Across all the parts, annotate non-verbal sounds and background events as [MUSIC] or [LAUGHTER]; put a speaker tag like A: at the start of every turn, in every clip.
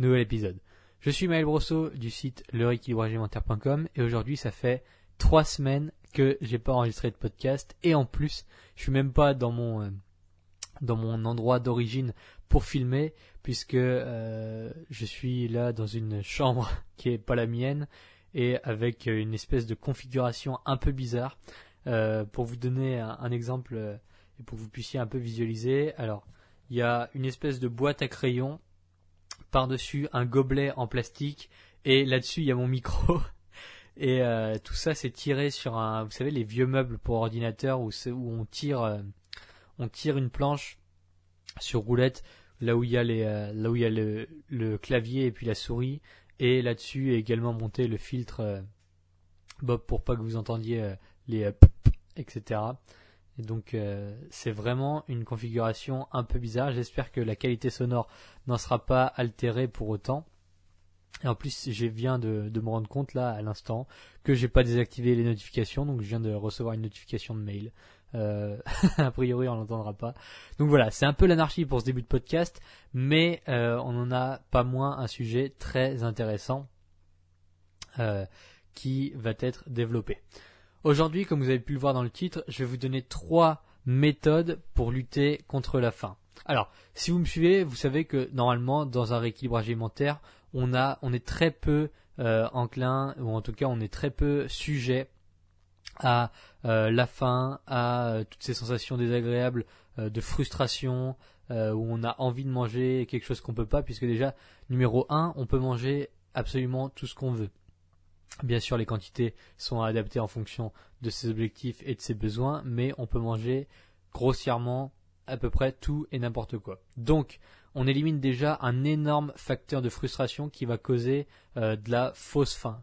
A: nouvel épisode. Je suis Maël Brosseau du site lerééquilibragealimentaire.com et aujourd'hui ça fait trois semaines que j'ai pas enregistré de podcast et en plus je suis même pas dans mon euh, dans mon endroit d'origine pour filmer puisque euh, je suis là dans une chambre [LAUGHS] qui est pas la mienne et avec une espèce de configuration un peu bizarre. Euh, pour vous donner un, un exemple et pour que vous puissiez un peu visualiser. Alors, il y a une espèce de boîte à crayons, par-dessus un gobelet en plastique, et là-dessus il y a mon micro. [LAUGHS] Et euh, tout ça c'est tiré sur un, vous savez, les vieux meubles pour ordinateur où, où on tire, euh, on tire une planche sur roulette, là où il y a les, euh, là où il y a le, le, clavier et puis la souris, et là-dessus également monté le filtre Bob pour pas que vous entendiez les etc. Donc euh, c'est vraiment une configuration un peu bizarre. J'espère que la qualité sonore n'en sera pas altérée pour autant. Et en plus, je viens de, me rendre compte là à l'instant que j'ai pas désactivé les notifications, donc je viens de recevoir une notification de mail. Euh, [LAUGHS] a priori, on l'entendra pas. Donc voilà, c'est un peu l'anarchie pour ce début de podcast, mais euh, on en a pas moins un sujet très intéressant qui va être développé. Aujourd'hui, comme vous avez pu le voir dans le titre, je vais vous donner trois méthodes pour lutter contre la faim. Alors, si vous me suivez, vous savez que normalement, dans un rééquilibrage alimentaire, on a, on est très peu euh, enclin, ou en tout cas, on est très peu sujet à euh, la faim, à euh, toutes ces sensations désagréables de frustration, où on a envie de manger quelque chose qu'on peut pas, puisque déjà, numéro un, on peut manger absolument tout ce qu'on veut. Bien sûr, les quantités sont adaptées en fonction de ses objectifs et de ses besoins, mais on peut manger grossièrement à peu près tout et n'importe quoi. Donc, on élimine déjà un énorme facteur de frustration qui va causer euh, de la fausse faim.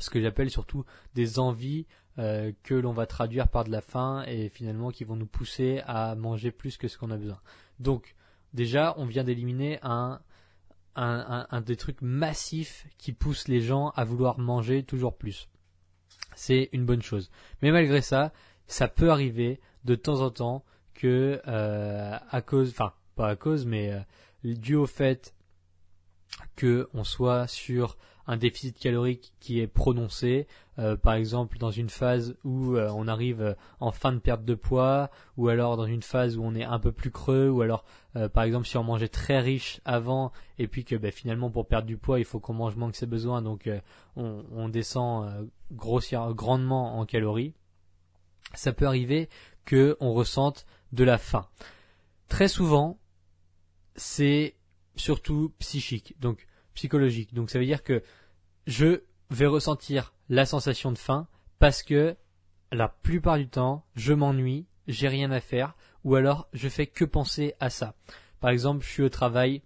A: Ce que j'appelle surtout des envies euh, que l'on va traduire par de la faim et finalement qui vont nous pousser à manger plus que ce qu'on a besoin. Donc, déjà, on vient d'éliminer un un, des trucs massifs qui poussent les gens à vouloir manger toujours plus. C'est une bonne chose. Mais malgré ça, ça peut arriver de temps en temps que euh, à cause, enfin pas à cause, mais euh, dû au fait que on soit sur un déficit calorique qui est prononcé, euh, par exemple dans une phase où euh, on arrive euh, en fin de perte de poids, ou alors dans une phase où on est un peu plus creux, ou alors par exemple si on mangeait très riche avant et puis que ben, finalement pour perdre du poids il faut qu'on mange moins que ses besoins, donc on, descend grossière, grandement en calories. Ça peut arriver que on ressente de la faim. Très souvent, c'est surtout psychique. Donc psychologique. Donc ça veut dire que je vais ressentir la sensation de faim parce que la plupart du temps, je m'ennuie, j'ai rien à faire, ou alors je fais que penser à ça. Par exemple, je suis au travail,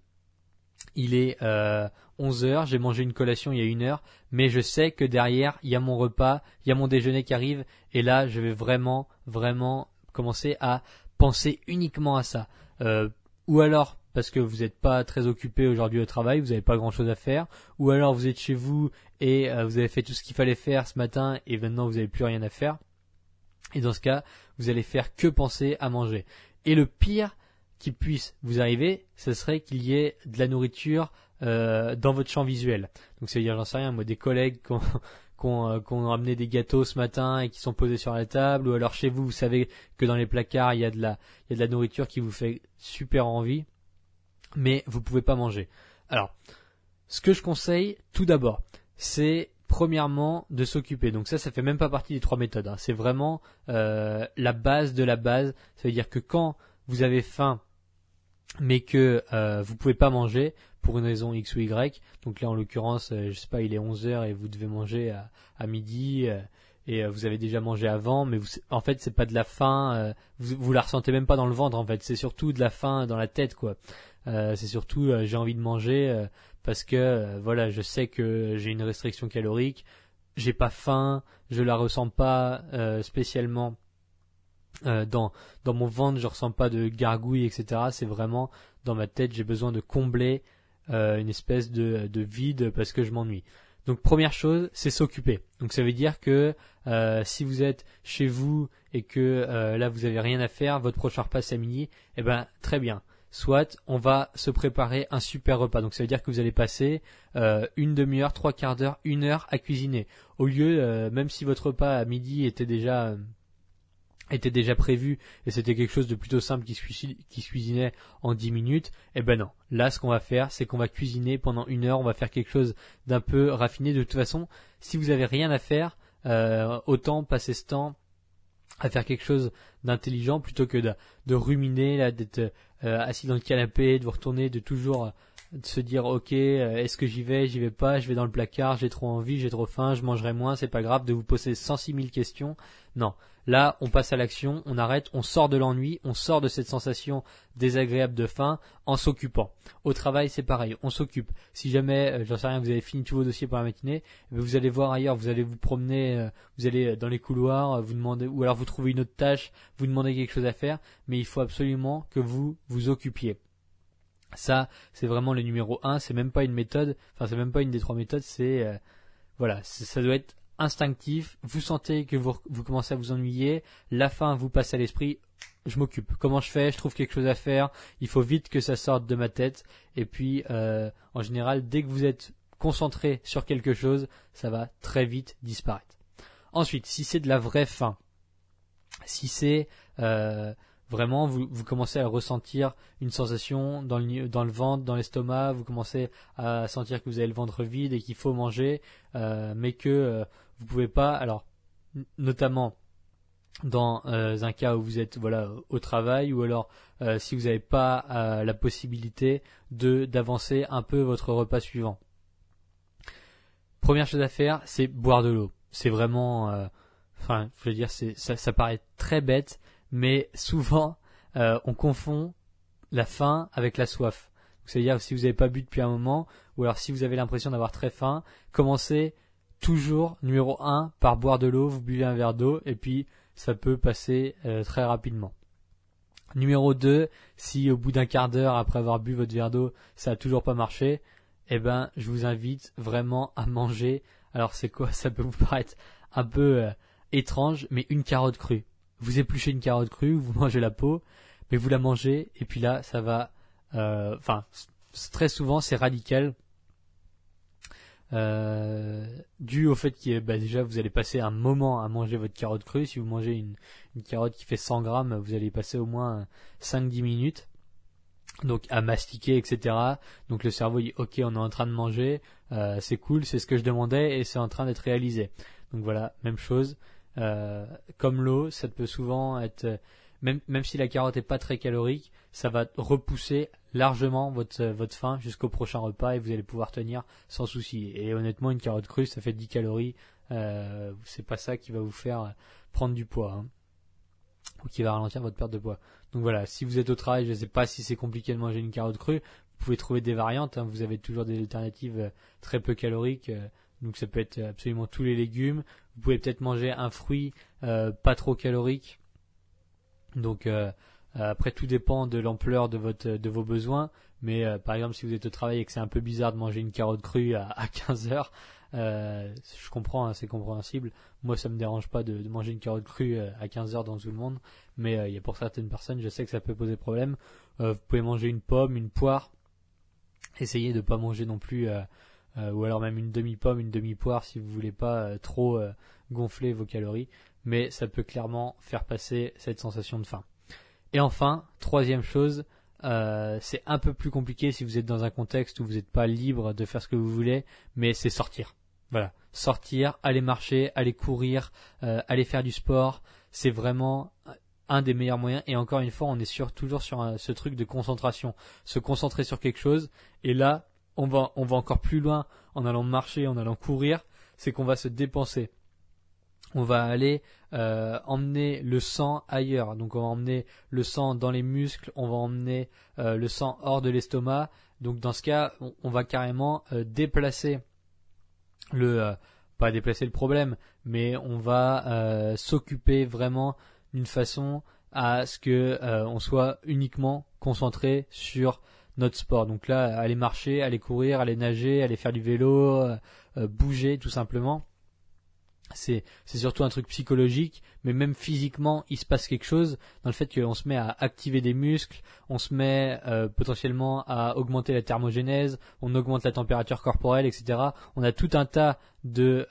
A: il est euh, 11 heures, j'ai mangé une collation il y a une heure, mais je sais que derrière, il y a mon repas, il y a mon déjeuner qui arrive, et là, je vais vraiment, vraiment commencer à penser uniquement à ça. Euh, ou alors parce que vous n'êtes pas très occupé aujourd'hui au travail, vous n'avez pas grand chose à faire, ou alors vous êtes chez vous et euh, vous avez fait tout ce qu'il fallait faire ce matin et maintenant vous n'avez plus rien à faire. Et dans ce cas, vous allez faire que penser à manger. Et le pire qui puisse vous arriver, ce serait qu'il y ait de la nourriture euh, dans votre champ visuel. Donc c'est-à-dire, j'en sais rien, moi des collègues qui ont, amené des gâteaux ce matin et qui sont posés sur la table, ou alors chez vous, vous savez que dans les placards, il y a de la, il y a de la nourriture qui vous fait super envie mais vous pouvez pas manger. Alors, ce que je conseille, tout d'abord, c'est premièrement de s'occuper. Donc ça, ça fait même pas partie des trois méthodes. Hein. C'est vraiment euh, la base de la base. Ça veut dire que quand vous avez faim, mais que euh, vous pouvez pas manger pour une raison X ou Y. Donc là, en l'occurrence, euh, je sais pas, il est 11 heures et vous devez manger à, midi. Euh, et euh, vous avez déjà mangé avant, mais vous, en fait c'est pas de la faim, vous, vous la ressentez même pas dans le ventre en fait, c'est surtout de la faim dans la tête quoi. Euh, c'est surtout euh, j'ai envie de manger parce que voilà, je sais que j'ai une restriction calorique, j'ai pas faim, je la ressens pas spécialement dans mon ventre, je ressens pas de gargouille, etc. C'est vraiment dans ma tête, j'ai besoin de combler une espèce de, de vide parce que je m'ennuie. Donc première chose, c'est s'occuper. Donc ça veut dire que euh, si vous êtes chez vous et que euh, là vous avez rien à faire, votre prochain repas c'est à midi, eh ben très bien. Soit on va se préparer un super repas. Donc ça veut dire que vous allez passer euh, une demi-heure, trois quarts d'heure, une heure à cuisiner. Au lieu, même si votre repas à midi était déjà était déjà prévu et c'était quelque chose de plutôt simple qui se, cuisinait en 10 minutes, eh ben non. Là, ce qu'on va faire, c'est qu'on va cuisiner pendant une heure, on va faire quelque chose d'un peu raffiné. De toute façon, si vous avez rien à faire, euh, autant passer ce temps à faire quelque chose d'intelligent plutôt que de, ruminer, là, d'être euh, assis dans le canapé, de vous retourner, de toujours de se dire ok euh, est-ce que j'y vais j'y vais pas je vais dans le placard j'ai trop envie j'ai trop faim je mangerai moins c'est pas grave de vous poser 106 000 questions. Non. Là on passe à l'action on arrête on sort de l'ennui on sort de cette sensation désagréable de faim en s'occupant. Au travail c'est pareil on s'occupe. Si jamais euh, j'en sais rien vous avez fini tous vos dossiers pour la matinée eh vous allez voir ailleurs vous allez vous promener euh, vous allez dans les couloirs vous demandez ou alors vous trouvez une autre tâche vous demandez quelque chose à faire mais il faut absolument que vous vous occupiez ça, c'est vraiment le numéro 1, c'est même pas une méthode, enfin c'est même pas une des trois méthodes, c'est euh, voilà, ça doit être instinctif, vous sentez que vous, commencez à vous ennuyer, la faim vous passe à l'esprit, je m'occupe. Comment je fais? Je trouve quelque chose à faire. Il faut vite que ça sorte de ma tête. Et puis, euh, en général, dès que vous êtes concentré sur quelque chose, ça va très vite disparaître. Ensuite, si c'est de la vraie faim, si c'est euh, vraiment vous, vous commencez à ressentir une sensation dans le, dans le ventre, dans l'estomac, vous commencez à sentir que vous avez le ventre vide et qu'il faut manger, euh, mais que euh, vous pouvez pas. Alors, notamment dans euh, un cas où vous êtes voilà au travail ou alors euh, si vous n'avez pas euh, la possibilité de d'avancer un peu votre repas suivant. Première chose à faire, c'est boire de l'eau. C'est vraiment, enfin, je veux dire, c'est ça, ça paraît très bête, mais souvent euh, on confond la faim avec la soif. C'est-à-dire si vous n'avez pas bu depuis un moment, ou alors si vous avez l'impression d'avoir très faim, commencez toujours numéro 1 par boire de l'eau, vous buvez un verre d'eau, et puis ça peut passer euh, très rapidement. Numéro 2, si au bout d'un quart d'heure après avoir bu votre verre d'eau, ça n'a toujours pas marché, eh ben je vous invite vraiment à manger. Alors c'est quoi? [LAUGHS] Ça peut vous paraître un peu euh, étrange, mais une carotte crue vous épluchez une carotte crue, vous mangez la peau, mais vous la mangez, et puis là, ça va. Euh, enfin, très souvent, c'est radical. Euh, dû au fait que bah, déjà vous allez passer un moment à manger votre carotte crue. Si vous mangez une, carotte qui fait 100 grammes, vous allez passer au moins 5-10 minutes. Donc à mastiquer, etc. Donc le cerveau dit ok, on est en train de manger, euh, c'est cool, c'est ce que je demandais et c'est en train d'être réalisé. Donc voilà, même chose. Euh, comme l'eau, ça peut souvent être, euh, même, même si la carotte est pas très calorique, ça va repousser largement votre, euh, votre faim jusqu'au prochain repas et vous allez pouvoir tenir sans souci. Et honnêtement, une carotte crue, ça fait 10 calories. C'est pas ça qui va vous faire prendre du poids. Hein, ou qui va ralentir votre perte de poids. Donc voilà, si vous êtes au travail, je ne sais pas si c'est compliqué de manger une carotte crue, vous pouvez trouver des variantes. Hein. vous avez toujours des alternatives très peu caloriques. Donc ça peut être absolument tous les légumes. Vous pouvez peut-être manger un fruit euh, pas trop calorique. Donc euh, après tout dépend de l'ampleur de de vos besoins. Mais euh, par exemple si vous êtes au travail et que c'est un peu bizarre de manger une carotte crue à, 15 heures, je comprends, hein, c'est compréhensible. Moi ça me dérange pas de, manger une carotte crue à 15 heures dans tout le monde. Mais il y a pour certaines personnes, je sais que ça peut poser problème. vous pouvez manger une pomme, une poire. Essayez de pas manger non plus euh, ou alors même une demi-pomme, une demi-poire si vous voulez pas euh, trop euh, gonfler vos calories, mais ça peut clairement faire passer cette sensation de faim. Et enfin, troisième chose, c'est un peu plus compliqué si vous êtes dans un contexte où vous n'êtes pas libre de faire ce que vous voulez, mais c'est sortir. Voilà, sortir, aller marcher, aller courir, aller faire du sport, c'est vraiment un des meilleurs moyens. Et encore une fois, on est toujours sur ce truc de concentration, se concentrer sur quelque chose. Et là, on va, encore plus loin en allant marcher, en allant courir, c'est qu'on va se dépenser. On va aller euh, emmener le sang ailleurs. Donc on va emmener le sang dans les muscles, on va emmener euh, le sang hors de l'estomac. Donc dans ce cas, on, va carrément déplacer le pas déplacer le problème, mais on va s'occuper vraiment d'une façon à ce que on soit uniquement concentré sur notre sport. Donc là, aller marcher, aller courir, aller nager, aller faire du vélo, euh, euh, bouger tout simplement. C'est, c'est surtout un truc psychologique, mais même physiquement, il se passe quelque chose dans le fait qu'on se met à activer des muscles, on se met euh, potentiellement à augmenter la thermogénèse, on augmente la température corporelle, etc. On a tout un tas de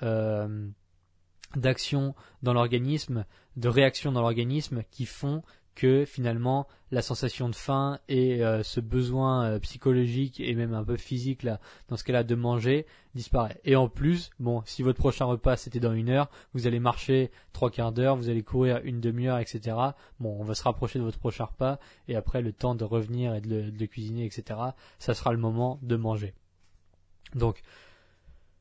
A: d'actions dans l'organisme, de réactions dans l'organisme qui font que finalement la sensation de faim et euh, ce besoin euh, psychologique et même un peu physique dans ce cas-là de manger disparaît. Et en plus, bon, si votre prochain repas c'était dans une heure, vous allez marcher trois quarts d'heure, vous allez courir une demi-heure, etc. Bon, on va se rapprocher de votre prochain repas et après le temps de revenir et de de le cuisiner, etc. Ça sera le moment de manger. Donc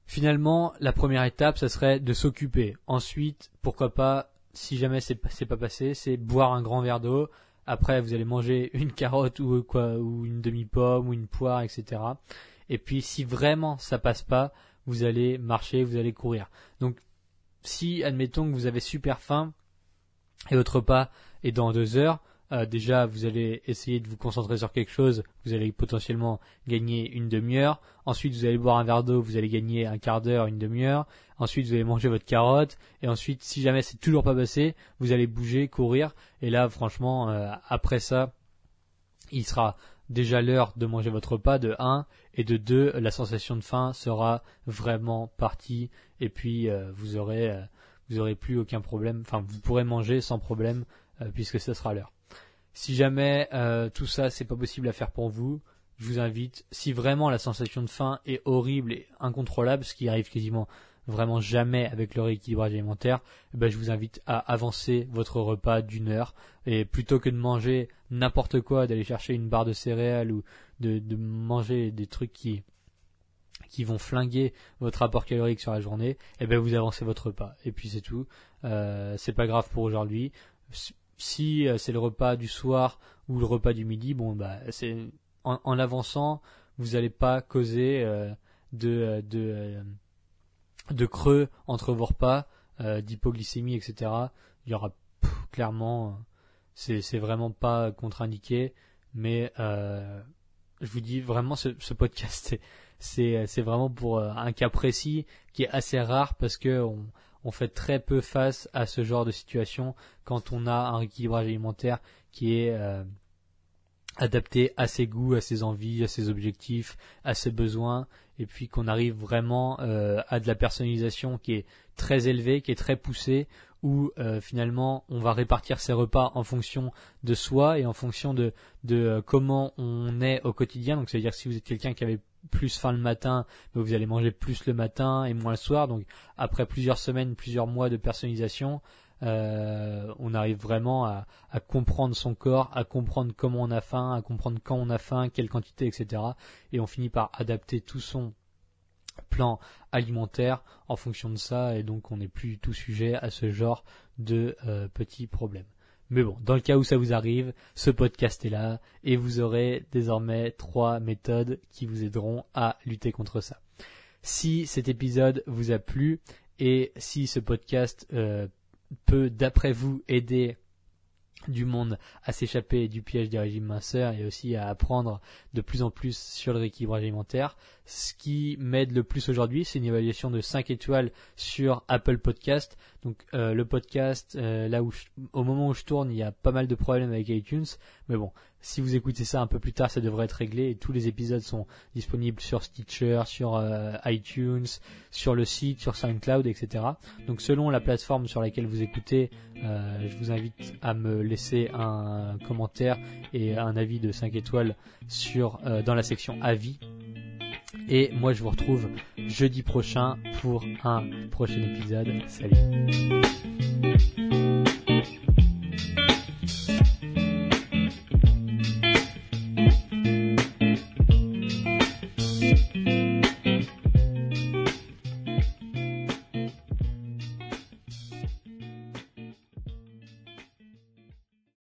A: Finalement, la première étape, ça serait de s'occuper. Ensuite, pourquoi pas si jamais c'est pas passé, c'est boire un grand verre d'eau. Après, vous allez manger [LAUGHS] une carotte ou quoi, ou une demi-pomme ou une poire, etc. Et puis, si vraiment ça passe pas, vous allez marcher, vous allez courir. Donc, si admettons que vous avez super faim et votre repas est dans deux heures, euh, déjà, vous allez essayer de vous concentrer sur quelque chose, vous allez potentiellement gagner une demi-heure. Ensuite, vous allez boire un verre d'eau, vous allez gagner un quart d'heure, une demi-heure. Ensuite, vous allez manger votre carotte. Et ensuite, si jamais c'est toujours pas passé, vous allez bouger, courir. Et là, franchement, euh, après ça, il sera déjà l'heure de manger votre repas de 1 et de 2 la sensation de faim sera vraiment partie et puis euh, vous aurez vous aurez plus aucun problème enfin vous pourrez manger sans problème puisque ce sera l'heure si jamais euh, tout ça c'est pas possible à faire pour vous, je vous invite, si vraiment la sensation de faim est horrible et incontrôlable, ce qui arrive quasiment vraiment jamais avec le rééquilibrage alimentaire, eh ben, je vous invite à avancer votre repas d'une heure. Et plutôt que de manger n'importe quoi, d'aller chercher une barre de céréales ou de, manger des trucs qui qui vont flinguer votre apport calorique sur la journée, eh ben vous avancez votre repas. Et puis c'est tout. Euh, c'est pas grave pour aujourd'hui si euh, c'est le repas du soir ou le repas du midi, bon bah c'est en, en avançant, vous n'allez pas causer euh, de euh, de de creux entre vos repas, d'hypoglycémie, etc. Il y aura clairement, c'est vraiment pas contre-indiqué, mais je vous dis vraiment ce, ce podcast [LAUGHS] c'est c'est vraiment pour un cas précis qui est assez rare parce que on, on fait très peu face à ce genre de situation quand on a un rééquilibrage alimentaire qui est euh, adapté à ses goûts, à ses envies, à ses objectifs, à ses besoins, et puis qu'on arrive vraiment euh, à de la personnalisation qui est très élevée, qui est très poussée, où euh, finalement on va répartir ses repas en fonction de soi et en fonction de, de comment on est au quotidien. Donc c'est-à-dire si vous êtes quelqu'un qui avait plus faim le matin, mais vous allez manger plus le matin et moins le soir. Donc après plusieurs semaines, plusieurs mois de personnalisation, euh, on arrive vraiment à, comprendre son corps, à comprendre comment on a faim, à comprendre quand on a faim, quelle quantité, etc. Et on finit par adapter tout son plan alimentaire en fonction de ça, et donc on n'est plus tout sujet à ce genre de euh, petits problèmes. Mais bon, dans le cas où ça vous arrive, ce podcast est là et vous aurez désormais trois méthodes qui vous aideront à lutter contre ça. Si cet épisode vous a plu et si ce podcast euh, peut, d'après vous, aider du monde à s'échapper du piège des régimes minceurs et aussi à apprendre de plus en plus sur le rééquilibrage alimentaire. Ce qui m'aide le plus aujourd'hui, c'est une évaluation de 5 étoiles sur Apple Podcast. Donc euh, le podcast, euh, là où au moment où je tourne, il y a pas mal de problèmes avec iTunes, mais bon, si vous écoutez ça un peu plus tard, ça devrait être réglé tous les épisodes sont disponibles sur Stitcher, sur euh, iTunes, sur le site, sur SoundCloud, etc. Donc selon la plateforme sur laquelle vous écoutez, euh, je vous invite à me laisser un commentaire et un avis de 5 étoiles sur euh, dans la section avis. Et moi je vous retrouve jeudi prochain pour un prochain épisode. Salut